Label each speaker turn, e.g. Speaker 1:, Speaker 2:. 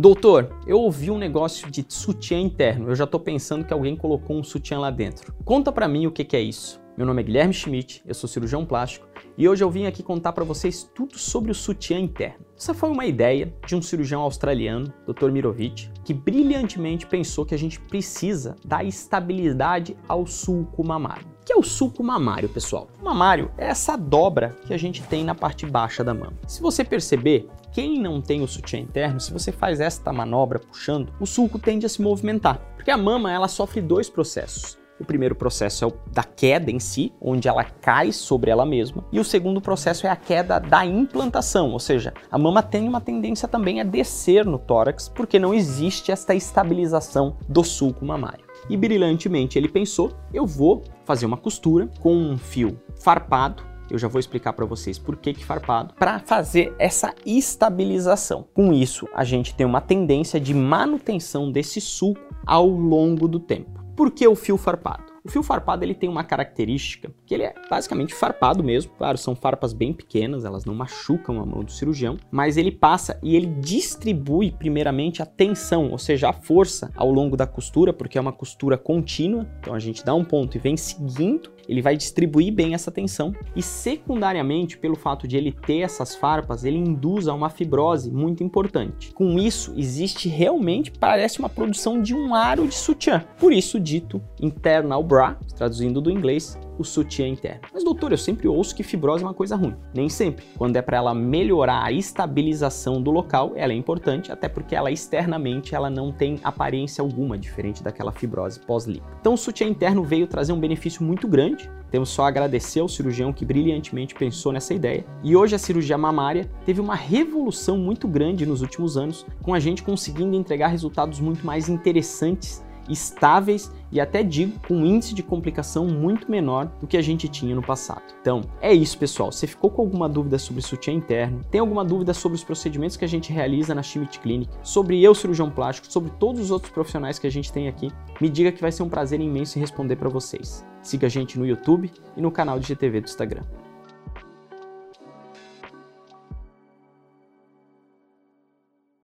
Speaker 1: Doutor, eu ouvi um negócio de sutiã interno. Eu já tô pensando que alguém colocou um sutiã lá dentro. Conta pra mim o que, que é isso. Meu nome é Guilherme Schmidt, eu sou cirurgião plástico e hoje eu vim aqui contar para vocês tudo sobre o sutiã interno. Essa foi uma ideia de um cirurgião australiano, Dr. Mirovic, que brilhantemente pensou que a gente precisa dar estabilidade ao sulco mamário. Que é o sulco mamário, pessoal? O mamário é essa dobra que a gente tem na parte baixa da mama. Se você perceber, quem não tem o sutiã interno, se você faz esta manobra puxando, o sulco tende a se movimentar, porque a mama ela sofre dois processos. O primeiro processo é o da queda em si, onde ela cai sobre ela mesma, e o segundo processo é a queda da implantação, ou seja, a mama tem uma tendência também a descer no tórax, porque não existe esta estabilização do sulco mamário. E brilhantemente ele pensou: eu vou fazer uma costura com um fio farpado eu já vou explicar para vocês por que, que farpado, para fazer essa estabilização. Com isso, a gente tem uma tendência de manutenção desse sulco ao longo do tempo. Por que o fio farpado? O fio farpado ele tem uma característica que ele é basicamente farpado mesmo. Claro, são farpas bem pequenas, elas não machucam a mão do cirurgião, mas ele passa e ele distribui primeiramente a tensão, ou seja, a força ao longo da costura, porque é uma costura contínua. Então a gente dá um ponto e vem seguindo ele vai distribuir bem essa tensão e secundariamente, pelo fato de ele ter essas farpas, ele induz a uma fibrose muito importante. Com isso, existe realmente, parece uma produção de um aro de sutiã. Por isso dito internal bra, traduzindo do inglês, o sutiã interno. Mas doutor, eu sempre ouço que fibrose é uma coisa ruim. Nem sempre. Quando é para ela melhorar a estabilização do local, ela é importante, até porque ela externamente ela não tem aparência alguma diferente daquela fibrose pós-lipo. Então o sutiã interno veio trazer um benefício muito grande. Temos só a agradecer ao cirurgião que brilhantemente pensou nessa ideia. E hoje a cirurgia mamária teve uma revolução muito grande nos últimos anos, com a gente conseguindo entregar resultados muito mais interessantes estáveis e até digo com um índice de complicação muito menor do que a gente tinha no passado. Então, é isso, pessoal. Você ficou com alguma dúvida sobre sutiã interno? Tem alguma dúvida sobre os procedimentos que a gente realiza na Schmidt Clinic? Sobre eu, cirurgião plástico? Sobre todos os outros profissionais que a gente tem aqui? Me diga que vai ser um prazer imenso responder para vocês. Siga a gente no YouTube e no canal de GTV do Instagram.